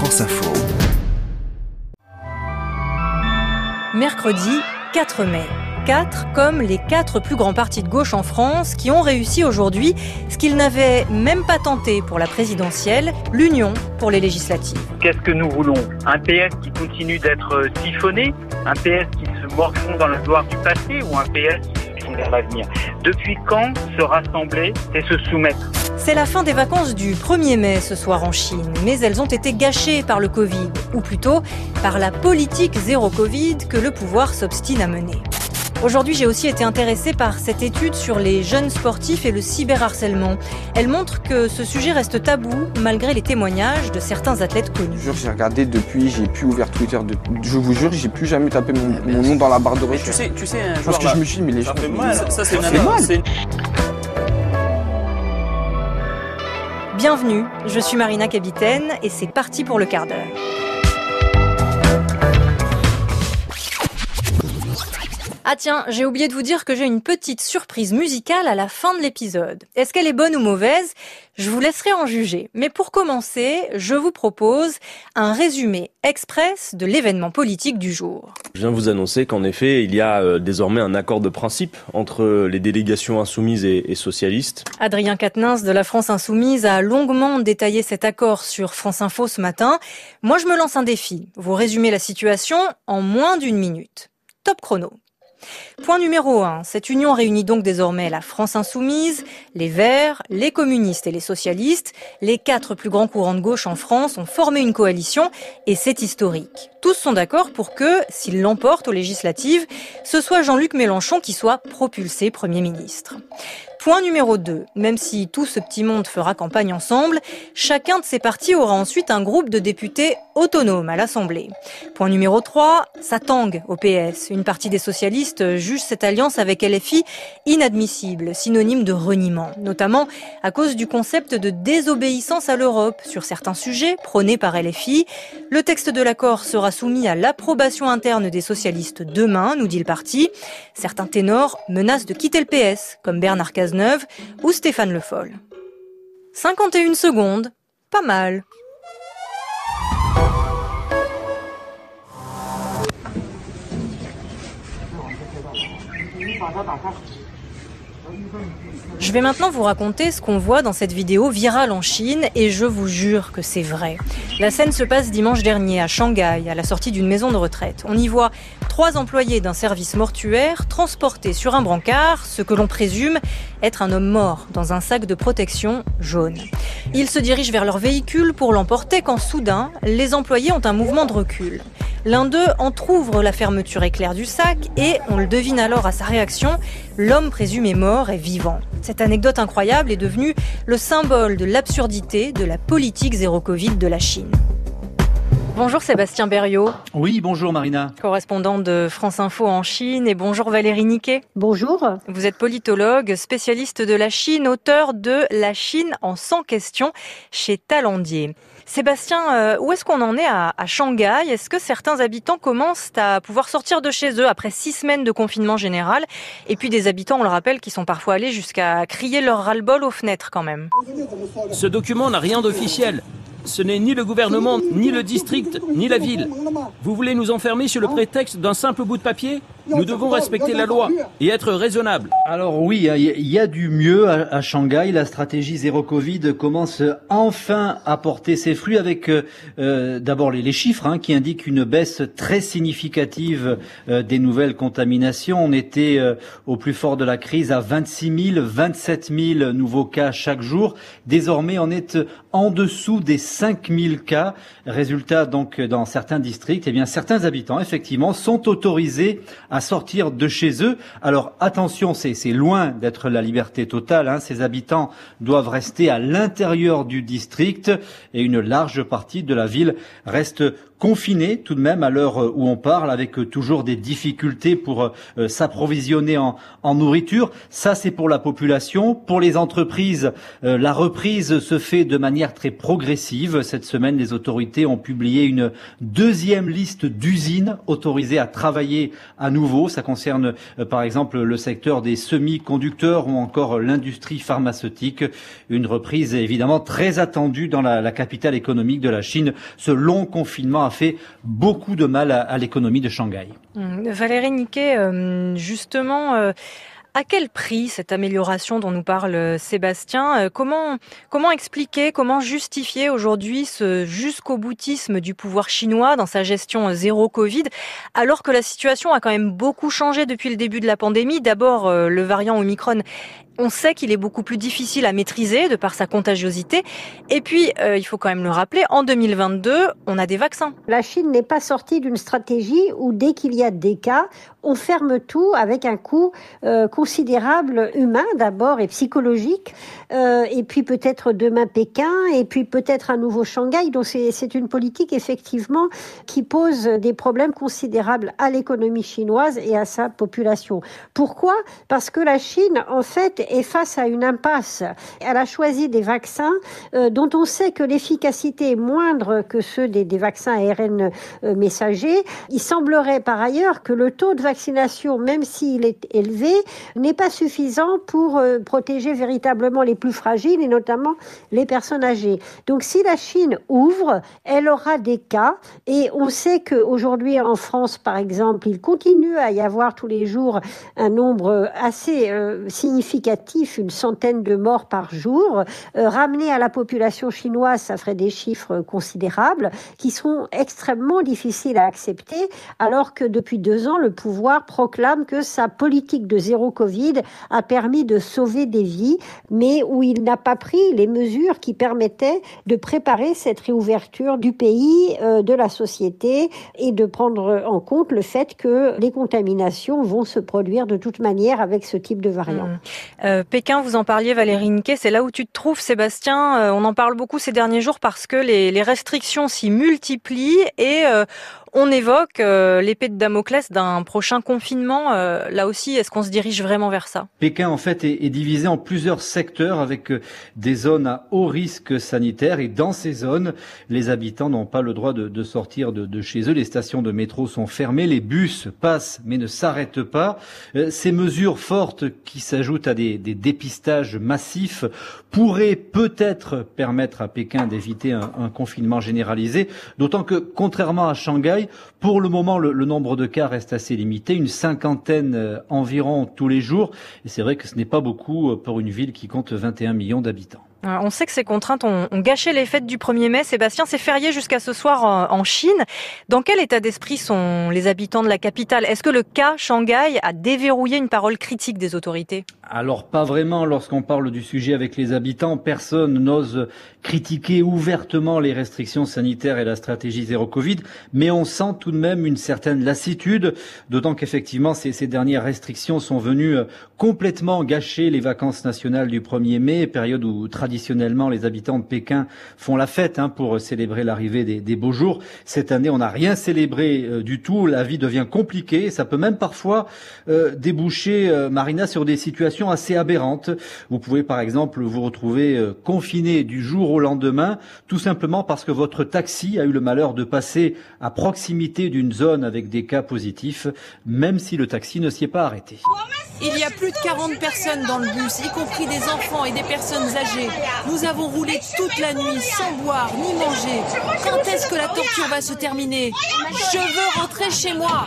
France Info. Mercredi 4 mai. 4 comme les quatre plus grands partis de gauche en France qui ont réussi aujourd'hui ce qu'ils n'avaient même pas tenté pour la présidentielle, l'union pour les législatives. Qu'est-ce que nous voulons? Un PS qui continue d'être siphonné? Un PS qui se morfond dans la gloire du passé ou un PS qui se vers l'avenir? Depuis quand se rassembler et se soumettre? C'est la fin des vacances du 1er mai ce soir en Chine, mais elles ont été gâchées par le Covid, ou plutôt par la politique zéro Covid que le pouvoir s'obstine à mener. Aujourd'hui, j'ai aussi été intéressée par cette étude sur les jeunes sportifs et le cyberharcèlement. Elle montre que ce sujet reste tabou malgré les témoignages de certains athlètes connus. J'ai regardé depuis, j'ai plus ouvert Twitter. je vous jure, j'ai plus jamais tapé mon, nom dans la barre de recherche. Tu sais, tu sais, un Parce que je me suis dit, mais les gens. Ça, ça c'est mal. Bienvenue, je suis Marina Capitaine et c'est parti pour le quart d'heure. Ah tiens, j'ai oublié de vous dire que j'ai une petite surprise musicale à la fin de l'épisode. Est-ce qu'elle est bonne ou mauvaise? Je vous laisserai en juger. Mais pour commencer, je vous propose un résumé express de l'événement politique du jour. Je viens vous annoncer qu'en effet, il y a euh, désormais un accord de principe entre les délégations insoumises et, et socialistes. Adrien Quatennens de la France Insoumise a longuement détaillé cet accord sur France Info ce matin. Moi, je me lance un défi. Vous résumez la situation en moins d'une minute. Top chrono. Point numéro 1. Cette union réunit donc désormais la France insoumise, les Verts, les communistes et les socialistes. Les quatre plus grands courants de gauche en France ont formé une coalition et c'est historique. Tous sont d'accord pour que, s'il l'emporte aux législatives, ce soit Jean-Luc Mélenchon qui soit propulsé Premier ministre. Point numéro 2. Même si tout ce petit monde fera campagne ensemble, chacun de ces partis aura ensuite un groupe de députés autonomes à l'Assemblée. Point numéro 3. Ça tangue au PS. Une partie des socialistes juge cette alliance avec LFI inadmissible, synonyme de reniement, notamment à cause du concept de désobéissance à l'Europe sur certains sujets prônés par LFI. Le texte de l'accord sera soumis à l'approbation interne des socialistes demain, nous dit le parti. Certains ténors menacent de quitter le PS, comme Bernard Ou Stéphane Le Foll. 51 secondes, pas mal. Je vais maintenant vous raconter ce qu'on voit dans cette vidéo virale en Chine et je vous jure que c'est vrai. La scène se passe dimanche dernier à Shanghai, à la sortie d'une maison de retraite. On y voit trois employés d'un service mortuaire transportés sur un brancard, ce que l'on présume être un homme mort dans un sac de protection jaune. Ils se dirigent vers leur véhicule pour l'emporter quand soudain, les employés ont un mouvement de recul. L'un d'eux entr'ouvre la fermeture éclair du sac et, on le devine alors à sa réaction, l'homme présumé mort est vivant. Cette anecdote incroyable est devenue le symbole de l'absurdité de la politique zéro Covid de la Chine. Bonjour Sébastien Berriot. Oui, bonjour Marina. Correspondant de France Info en Chine et bonjour Valérie Niquet. Bonjour. Vous êtes politologue, spécialiste de la Chine, auteur de La Chine en 100 questions chez Talandier. Sébastien, euh, où est-ce qu'on en est à, Shanghai? Est-ce que certains habitants commencent à pouvoir sortir de chez eux après six semaines de confinement général? Et puis des habitants, on le rappelle, qui sont parfois allés jusqu'à crier leur ras-le-bol aux fenêtres quand même. Ce document n'a rien d'officiel. Ce n'est ni le gouvernement, ni le district, ni la ville. Vous voulez nous enfermer sur le prétexte d'un simple bout de papier? Nous devons respecter la loi et être raisonnables. Alors oui, il y a du mieux à Shanghai. La stratégie zéro Covid commence enfin à porter ses fruits avec euh, euh, d'abord les, chiffres hein, qui indiquent une baisse très significative euh, des nouvelles contaminations. On était au plus fort de la crise à 26 000, 27 000 nouveaux cas chaque jour. Désormais, on est en dessous des 5000 cas. Résultat donc dans certains districts, eh bien certains habitants effectivement sont autorisés à sortir de chez eux. Alors attention, c'est loin d'être la liberté totale. Hein. Ces habitants doivent rester à l'intérieur du district et une large partie de la ville reste confinée tout de même à l'heure où on parle, avec toujours des difficultés pour s'approvisionner en, en, nourriture. Ça, c'est pour la population. Pour les entreprises, la reprise se fait de manière très progressive. Cette semaine, les autorités ont publié une deuxième liste d'usines autorisées à travailler à nouveau. Ça concerne par exemple le secteur des semi-conducteurs ou encore l'industrie pharmaceutique. Une reprise évidemment très attendue dans la, la, capitale économique de la Chine. Ce long confinement fait beaucoup de mal à, l'économie de Shanghai. Hum, Valérie Niquet, euh, justement, euh, à quel prix cette amélioration dont nous parle euh, Sébastien comment, comment expliquer, comment justifier aujourd'hui ce jusqu'au boutisme du pouvoir chinois dans sa gestion zéro Covid, alors que la situation a quand même beaucoup changé depuis le début de la pandémie? D'abord, le variant Omicron on sait qu'il est beaucoup plus difficile à maîtriser de par sa contagiosité. Et puis, euh, il faut quand même le rappeler, en 2022, on a des vaccins. La Chine n'est pas sortie d'une stratégie où dès qu'il y a des cas, on ferme tout avec un coût euh, considérable humain d'abord et psychologique, euh, et puis peut-être demain Pékin, et puis peut-être un nouveau Shanghai. Donc c'est une politique effectivement qui pose des problèmes considérables à l'économie chinoise et à sa population. Pourquoi? Parce que la Chine, en fait, est face à une impasse. Elle a choisi des vaccins euh, dont on sait que l'efficacité est moindre que ceux des, des vaccins ARN euh, messagers. Il semblerait par ailleurs que le taux de vaccination, même s'il est élevé, n'est pas suffisant pour euh, protéger véritablement les plus fragiles et notamment les personnes âgées. Donc si la Chine ouvre, elle aura des cas et on sait qu'aujourd'hui en France, par exemple, il continue à y avoir tous les jours un nombre assez euh, une centaine de morts par jour. Euh, ramener à la population chinoise, ça ferait des chiffres considérables qui sont extrêmement difficiles à accepter alors que depuis deux ans, le pouvoir proclame que sa politique de zéro Covid a permis de sauver des vies, mais où il n'a pas pris les mesures qui permettaient de préparer cette réouverture du pays, euh, de la société et de prendre en compte le fait que les contaminations vont se produire de toute manière avec ce type de variant. Mmh. Euh, Pékin, vous en parliez, Valérie Niquet, c'est là où tu te trouves, Sébastien. Euh, on en parle beaucoup ces derniers jours parce que les, les restrictions s'y multiplient et euh, on évoque euh, l'épée de Damoclès d'un prochain confinement. Euh, là aussi, est-ce qu'on se dirige vraiment vers ça? Pékin, en fait, est, divisé en plusieurs secteurs avec euh, des zones à haut risque sanitaire. Et dans ces zones, les habitants n'ont pas le droit de, sortir de, chez eux. Les stations de métro sont fermées. Les bus passent mais ne s'arrêtent pas. ces mesures fortes qui s'ajoutent à des, des, dépistages massifs pourraient peut-être permettre à Pékin d'éviter un, un confinement généralisé. D'autant que, contrairement à Shanghai, pour le moment, le, le, nombre de cas reste assez limité, une cinquantaine euh, environ tous les jours. Et c'est vrai que ce n'est pas beaucoup euh, pour une ville qui compte 21 millions d'habitants. On sait que ces contraintes ont, gâché les fêtes du 1er mai. Sébastien, c'est férié jusqu'à ce soir en, Chine. Dans quel état d'esprit sont les habitants de la capitale? Est-ce que le cas Shanghai a déverrouillé une parole critique des autorités? Alors pas vraiment. Lorsqu'on parle du sujet avec les habitants, personne n'ose critiquer ouvertement les restrictions sanitaires et la stratégie zéro Covid, mais on sent tout de même une certaine lassitude, d'autant qu'effectivement ces, dernières restrictions sont venues euh, complètement gâcher les vacances nationales du 1er mai, période où traditionnellement les habitants de Pékin font la fête hein, pour célébrer l'arrivée des, beaux jours. Cette année, on n'a rien célébré euh, du tout, la vie devient compliquée, ça peut même parfois euh, déboucher, euh, Marina, sur des situations assez aberrantes. Vous pouvez par exemple vous retrouver euh, confiné du jour au lendemain, tout simplement parce que votre taxi a eu le malheur de passer à proximité d'une zone avec des cas positifs, même si le taxi ne s'y est pas arrêté. Il y a plus de 40 personnes dans le bus, y compris des enfants et des personnes âgées. Nous avons roulé toute la nuit sans boire ni manger. Quand est-ce que la torture va se terminer? Je veux rentrer chez moi.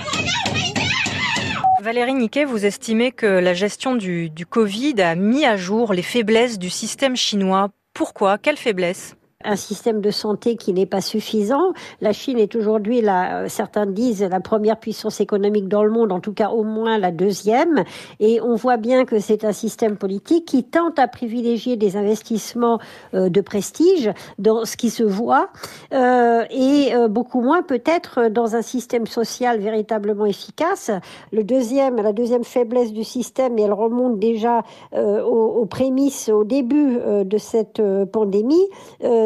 Valérie Niquet, vous estimez que la gestion du, du Covid a mis à jour les faiblesses du système chinois. Pourquoi? Quelles faiblesses? Un système de santé qui n'est pas suffisant. La Chine est aujourd'hui, la, certains disent, la première puissance économique dans le monde, en tout cas au moins la deuxième. Et on voit bien que c'est un système politique qui tente à privilégier des investissements euh, de prestige dans ce qui se voit euh, et euh, beaucoup moins peut-être dans un système social véritablement efficace. Le deuxième, la deuxième faiblesse du système, et elle remonte déjà aux, prémices au début de cette pandémie,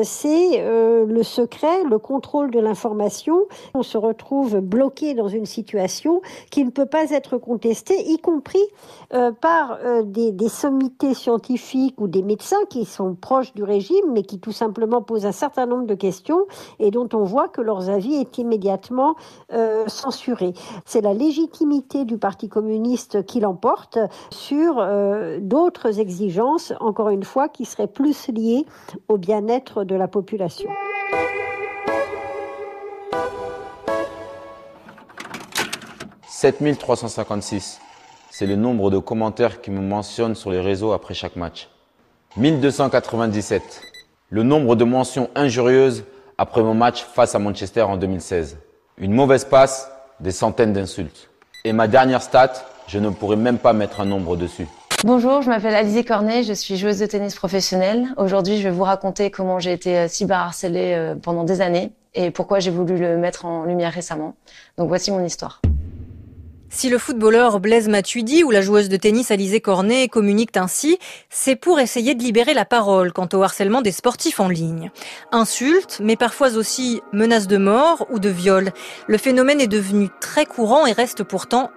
c'est le secret, le contrôle de l'information. On se retrouve bloqué dans une situation qui ne peut pas être contestée, y compris par des, des sommités scientifiques ou des médecins qui sont proches du régime, mais qui tout simplement posent un certain nombre de questions et dont on voit que leurs avis est immédiatement euh, censuré. C'est la légitimité du Parti communiste qui l'emporte sur euh, d'autres exigences, encore une fois, qui seraient plus liées au bien-être de la population. « 7356. C'est le nombre de commentaires qui me mentionnent sur les réseaux après chaque match. 1297. Le nombre de mentions injurieuses après mon match face à Manchester en 2016. Une mauvaise passe, des centaines d'insultes. Et ma dernière stat, je ne pourrais même pas mettre un nombre dessus. Bonjour, je m'appelle Alizé Cornet, je suis joueuse de tennis professionnelle. Aujourd'hui, je vais vous raconter comment j'ai été euh, cyberharcelée euh, pendant des années et pourquoi j'ai voulu le mettre en lumière récemment. Donc voici mon histoire. Si le footballeur Blaise Matuidi ou la joueuse de tennis Alizé Cornet communiquent ainsi, c'est pour essayer de libérer la parole quant au harcèlement des sportifs en ligne. Insultes, mais parfois aussi menaces de mort ou de viol. Le phénomène est devenu très courant et reste pourtant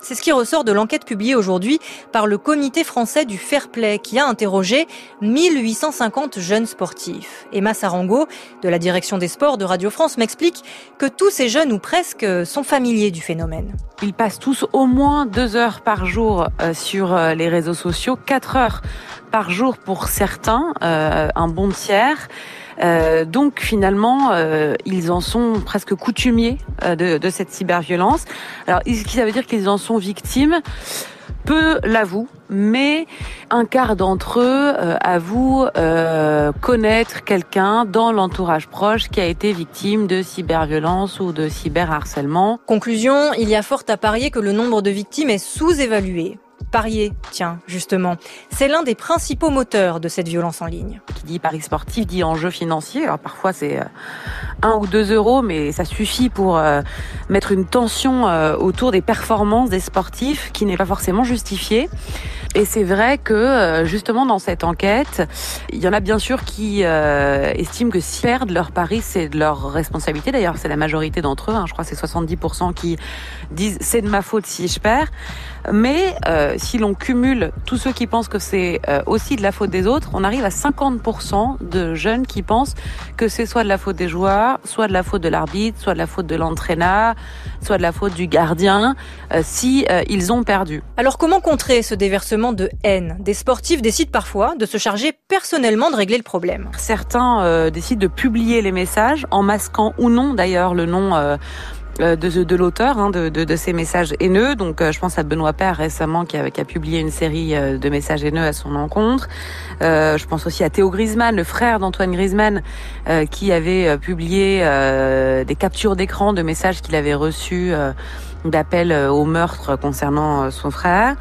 c'est ce qui ressort de l'enquête publiée aujourd'hui par le comité français du fair play qui a interrogé 1850 jeunes sportifs. Emma Sarango, de la direction des sports de Radio France, m'explique que tous ces jeunes ou presque sont familiers du phénomène. Ils passent tous au moins deux heures par jour euh, sur euh, les réseaux sociaux, quatre heures par jour pour certains, euh, un bon tiers. Euh, donc finalement, euh, ils en sont presque coutumiers euh, de, de, cette cyberviolence. Alors, est-ce que ça veut dire qu'ils en sont victimes Peu l'avouent, mais un quart d'entre eux avouent connaître quelqu'un dans l'entourage proche qui a été victime de cyberviolence ou de cyberharcèlement. Conclusion, il y a fort à parier que le nombre de victimes est sous-évalué. Parier, tiens, justement. C'est l'un des principaux moteurs de cette violence en ligne. Qui dit pari sportif dit enjeu financier. Alors parfois c'est euh, un ou deux euros, mais ça suffit pour euh, mettre une tension euh, autour des performances des sportifs qui n'est pas forcément justifiée. Et c'est vrai que justement dans cette enquête, il y en a bien sûr qui estiment que si perdent leur pari, c'est de leur responsabilité. D'ailleurs, c'est la majorité d'entre eux. Hein. je crois c'est 70% qui disent c'est de ma faute si je perds. Mais euh, si l'on cumule tous ceux qui pensent que c'est euh, aussi de la faute des autres, on arrive à 50% de jeunes qui pensent que c'est soit de la faute des joueurs, soit de la faute de l'arbitre, soit de la faute de l'entraîneur, soit de la faute du gardien, euh, si ils ont perdu. Alors comment contrer ce déversement de haine? Des sportifs décident parfois de se charger personnellement de régler le problème. Certains décident de publier les messages en masquant ou non d'ailleurs le nom euh, de, de l'auteur hein, de, de, de, ces messages haineux. Donc, euh, je pense à Benoît Père récemment qui a, qui a publié une série euh, de messages haineux à son encontre. Euh, je pense aussi à Théo Griezmann, le frère d'Antoine Griezmann, qui avait publié des captures d'écran de messages qu'il avait reçus d'appels au meurtre concernant son frère.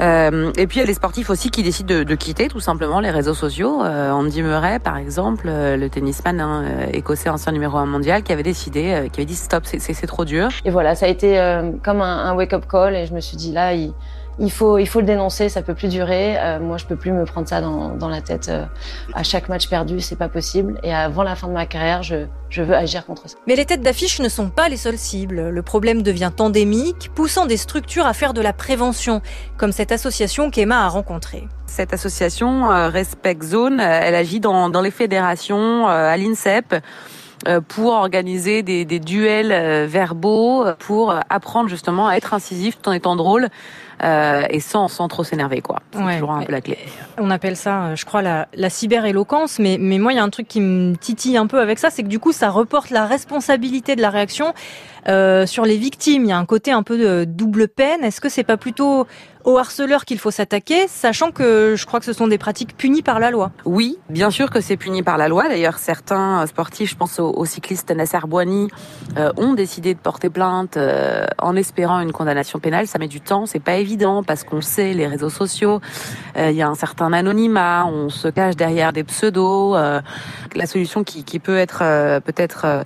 Euh, et puis il y a les sportifs aussi qui décident de, quitter tout simplement les réseaux sociaux. Euh, Andy Murray, par exemple, euh, le tennisman hein, euh, écossais ancien numéro un mondial, qui avait décidé, qui avait dit stop, c'est trop dur. Et voilà, ça a été comme un, un wake-up call et je me suis dit là, il il faut, il faut le dénoncer, ça peut plus durer. Euh, moi, je peux plus me prendre ça dans, dans la tête euh, à chaque match perdu, c'est pas possible. Et avant la fin de ma carrière, je, je veux agir contre ça. Mais les têtes d'affiche ne sont pas les seules cibles. Le problème devient endémique, poussant des structures à faire de la prévention, comme cette association qu'Emma a rencontrée. Cette association euh, Respect Zone, elle agit dans, dans les fédérations, à l'INSEP pour organiser des, des duels verbaux, pour apprendre justement à être incisif tout en étant drôle euh, et sans, sans trop s'énerver, quoi. C'est toujours un peu la clé. On appelle ça, euh, je crois, la, la cyber-éloquence, mais, mais moi, il y a un truc qui me titille un peu avec ça, c'est que du coup, ça reporte la responsabilité de la réaction euh, sur les victimes. Il y a un côté un peu de double peine. Est-ce que c'est pas plutôt aux harceleurs qu'il faut s'attaquer, sachant que je crois que ce sont des pratiques punies par la loi? Oui, bien sûr que c'est puni par la loi. D'ailleurs, certains sportifs, je pense au, cycliste Nasser Bouani, euh, ont décidé de porter plainte euh, en espérant une condamnation pénale. Ça met du temps, c'est pas évident parce qu'on sait les réseaux sociaux, euh, il y a un certain anonymat, on se cache derrière des pseudos. la solution qui, qui peut être peut-être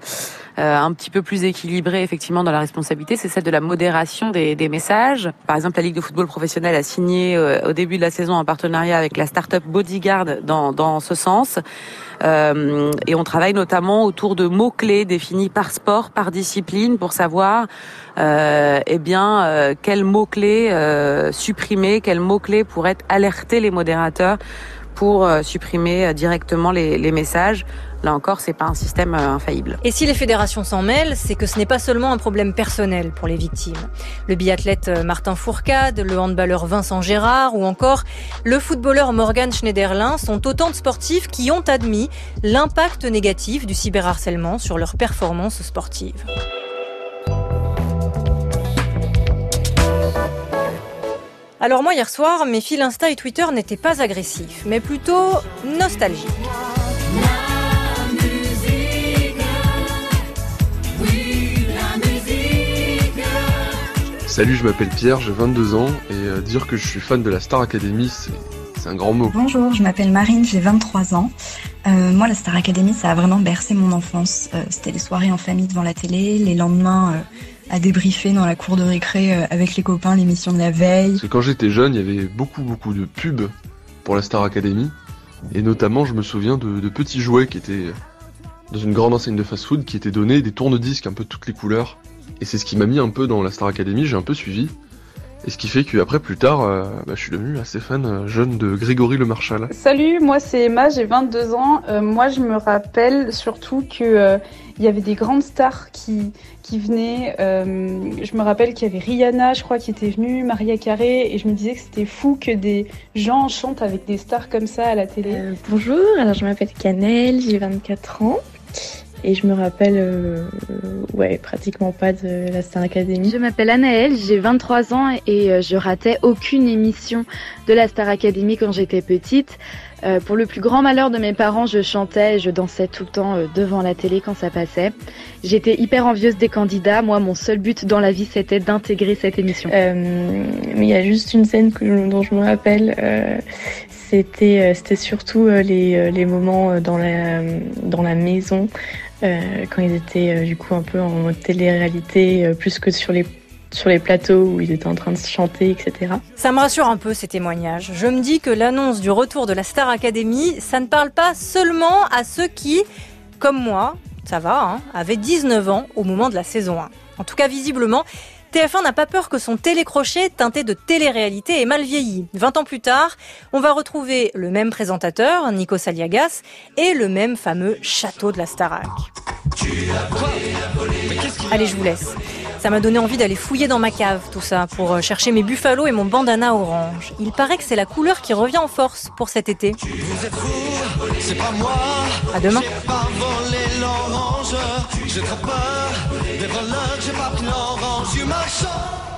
un petit peu plus équilibrée effectivement dans la responsabilité, c'est celle de la modération des, messages. Par exemple, la Ligue de football professionnel a signé au début de la saison un partenariat avec la start-up Bodyguard dans, dans ce sens. Euh, et on travaille notamment autour de mots-clés définis par sport, par discipline, pour savoir euh, eh bien euh, quels mots-clés euh, supprimer, quels mots-clés pourraient alerter les modérateurs pour euh, supprimer directement les messages. Là encore, c'est pas un système euh, infaillible. Et si les fédérations s'en mêlent, c'est que ce n'est pas seulement un problème personnel pour les victimes. Le biathlète euh, Martin Fourcade, le handballeur Vincent Gérard ou encore le footballeur Morgan Schneiderlin sont autant de sportifs qui ont admis l'impact négatif du cyberharcèlement sur leur performance sportive. Alors moi hier soir, mes fils Insta et Twitter n'étaient pas agressifs, mais plutôt nostalgiques. Salut, je m'appelle Pierre, j'ai 22 ans et euh, dire que je suis fan de la Star Academy, c'est un grand mot. Bonjour, je m'appelle Marine, j'ai 23 ans. Euh, moi, la Star Academy, ça a vraiment bercé mon enfance. Euh, C'était les soirées en famille devant la télé, les lendemains à débriefer dans la cour de récré avec les copains l'émission de la veille. Parce que quand j'étais jeune, il y avait beaucoup, beaucoup de pubs pour la Star Academy. Et notamment, je me souviens de, de petits jouets qui étaient dans une grande enseigne de fast-food qui étaient donnés, des tourne-disques un peu de toutes les couleurs. Et c'est ce qui m'a mis un peu dans la Star Academy, j'ai un peu suivi. Et ce qui fait qu'après, plus tard, euh, bah, je suis devenu assez fan euh, jeune de Grégory Le Marchal. Salut, moi c'est Emma, j'ai 22 ans. Euh, moi je me rappelle surtout que euh, il y avait des grandes stars qui, qui venaient. Euh, je me rappelle qu'il y avait Rihanna, je crois, qui était venue, Maria Carré, et je me disais que c'était fou que des gens chantent avec des stars comme ça à la télé. bonjour, alors je m'appelle Canel, j'ai 24 ans. Et je me rappelle, euh, ouais, pratiquement pas de la Star Academy. Je m'appelle Anaëlle, j'ai 23 ans et euh, je ratais aucune émission de la Star Academy quand j'étais petite. Euh, pour le plus grand malheur de mes parents, je chantais et je dansais tout le temps euh, devant la télé quand ça passait. J'étais hyper envieuse des candidats. Moi, mon seul but dans la vie, c'était d'intégrer cette émission. Euh, mais il y a juste une scène que, dont je me rappelle. Euh, c'était, c'était surtout les, les moments dans la, dans la maison euh, quand ils étaient euh, du coup un peu en télé-réalité, euh, plus que sur les sur les plateaux où ils étaient en train de chanter, etc. Ça me rassure un peu ces témoignages. Je me dis que l'annonce du retour de la Star Academy, ça ne parle pas seulement à ceux qui, comme moi, ça va, hein, avaient 19 ans au moment de la saison 1. En tout cas, visiblement, TF1 n'a pas peur que son télécrochet teinté de télé-réalité ait mal vieilli. 20 ans plus tard, on va retrouver le même présentateur, Nico Saliagas, et le même fameux château de la Starac. Allez, je vous laisse. Ça m'a donné envie d'aller fouiller dans ma cave, tout ça, pour euh, chercher mes buffalos et mon bandana orange. Il paraît que c'est la couleur qui revient en force pour cet été. À demain. Peur des voleurs, j'ai pas l'orange du marchand.